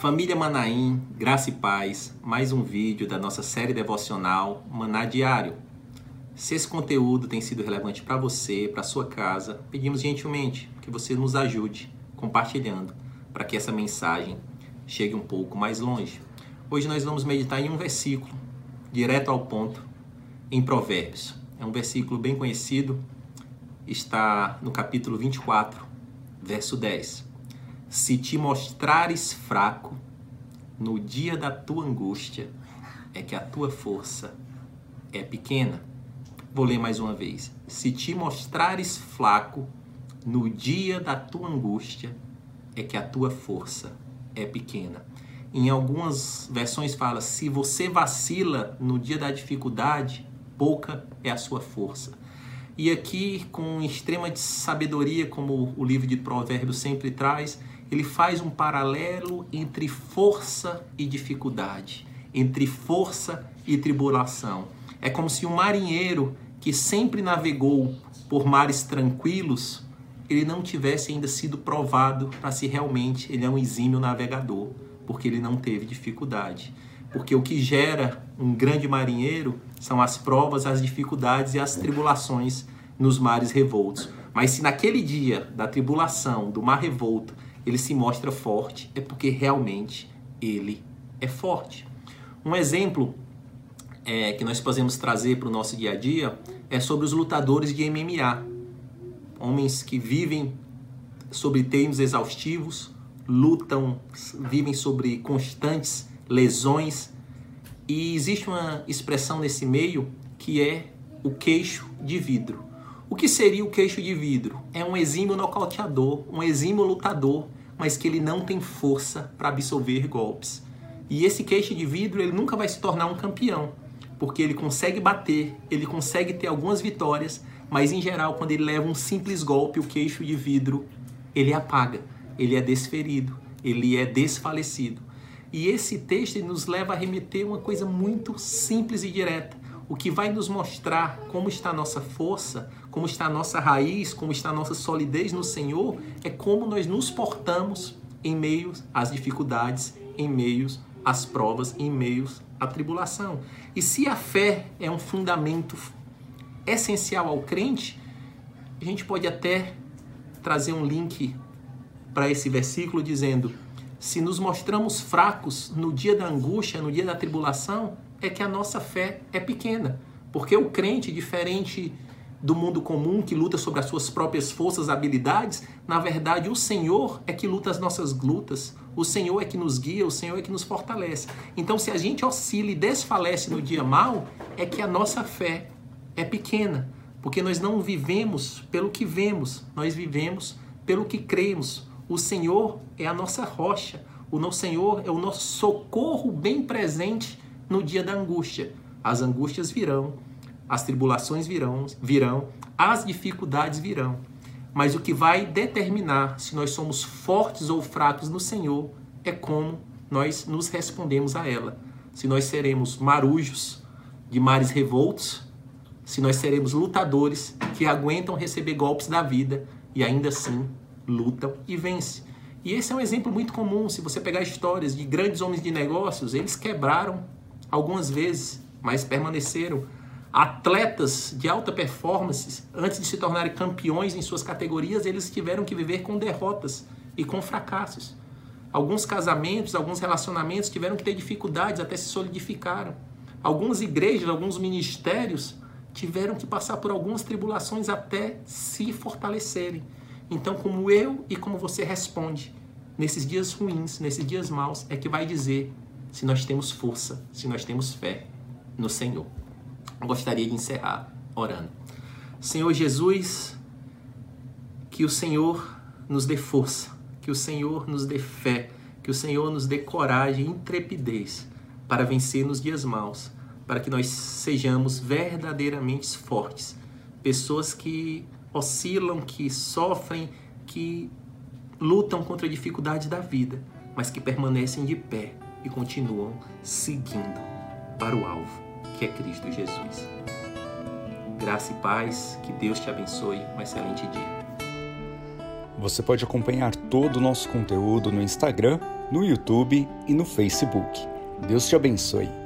Família Manaim, graça e paz, mais um vídeo da nossa série devocional Maná Diário. Se esse conteúdo tem sido relevante para você, para sua casa, pedimos gentilmente que você nos ajude compartilhando para que essa mensagem chegue um pouco mais longe. Hoje nós vamos meditar em um versículo, direto ao ponto, em Provérbios. É um versículo bem conhecido, está no capítulo 24, verso 10. Se te mostrares fraco no dia da tua angústia, é que a tua força é pequena. Vou ler mais uma vez. Se te mostrares fraco no dia da tua angústia, é que a tua força é pequena. Em algumas versões fala: se você vacila no dia da dificuldade, pouca é a sua força. E aqui, com extrema sabedoria, como o livro de Provérbios sempre traz, ele faz um paralelo entre força e dificuldade, entre força e tribulação. É como se um marinheiro que sempre navegou por mares tranquilos, ele não tivesse ainda sido provado para se realmente ele é um exímio navegador, porque ele não teve dificuldade. Porque o que gera um grande marinheiro são as provas, as dificuldades e as tribulações nos mares revoltos. Mas se naquele dia da tribulação, do mar revolto, ele se mostra forte, é porque realmente ele é forte. Um exemplo é, que nós podemos trazer para o nosso dia a dia é sobre os lutadores de MMA. Homens que vivem sobre termos exaustivos, lutam, vivem sobre constantes lesões. E existe uma expressão nesse meio que é o queixo de vidro. O que seria o queixo de vidro? É um exímio nocauteador, um exímio lutador, mas que ele não tem força para absorver golpes. E esse queixo de vidro, ele nunca vai se tornar um campeão, porque ele consegue bater, ele consegue ter algumas vitórias, mas em geral, quando ele leva um simples golpe, o queixo de vidro, ele apaga, ele é desferido, ele é desfalecido. E esse texto nos leva a remeter uma coisa muito simples e direta o que vai nos mostrar como está a nossa força, como está a nossa raiz, como está a nossa solidez no Senhor, é como nós nos portamos em meio às dificuldades, em meio às provas, em meio à tribulação. E se a fé é um fundamento essencial ao crente, a gente pode até trazer um link para esse versículo dizendo: se nos mostramos fracos no dia da angústia, no dia da tribulação, é que a nossa fé é pequena. Porque o crente, diferente do mundo comum que luta sobre as suas próprias forças, habilidades, na verdade o Senhor é que luta as nossas lutas, o Senhor é que nos guia, o Senhor é que nos fortalece. Então, se a gente oscila e desfalece no dia mal, é que a nossa fé é pequena, porque nós não vivemos pelo que vemos, nós vivemos pelo que cremos. O Senhor é a nossa rocha, o nosso Senhor é o nosso socorro bem presente no dia da angústia. As angústias virão, as tribulações virão, virão, as dificuldades virão. Mas o que vai determinar se nós somos fortes ou fracos no Senhor é como nós nos respondemos a ela. Se nós seremos marujos de mares revoltos, se nós seremos lutadores que aguentam receber golpes da vida e ainda assim lutam e vencem. E esse é um exemplo muito comum. Se você pegar histórias de grandes homens de negócios, eles quebraram algumas vezes, mas permaneceram atletas de alta performance, antes de se tornarem campeões em suas categorias, eles tiveram que viver com derrotas e com fracassos. Alguns casamentos, alguns relacionamentos tiveram que ter dificuldades até se solidificaram. Algumas igrejas, alguns ministérios tiveram que passar por algumas tribulações até se fortalecerem. Então, como eu e como você responde nesses dias ruins, nesses dias maus, é que vai dizer se nós temos força, se nós temos fé no Senhor. Eu gostaria de encerrar orando. Senhor Jesus, que o Senhor nos dê força, que o Senhor nos dê fé, que o Senhor nos dê coragem e intrepidez para vencer nos dias maus, para que nós sejamos verdadeiramente fortes, pessoas que oscilam, que sofrem, que lutam contra a dificuldade da vida, mas que permanecem de pé e continuam seguindo para o alvo, que é Cristo Jesus. Graça e paz, que Deus te abençoe. Um excelente dia. Você pode acompanhar todo o nosso conteúdo no Instagram no YouTube e no Facebook. Deus te abençoe.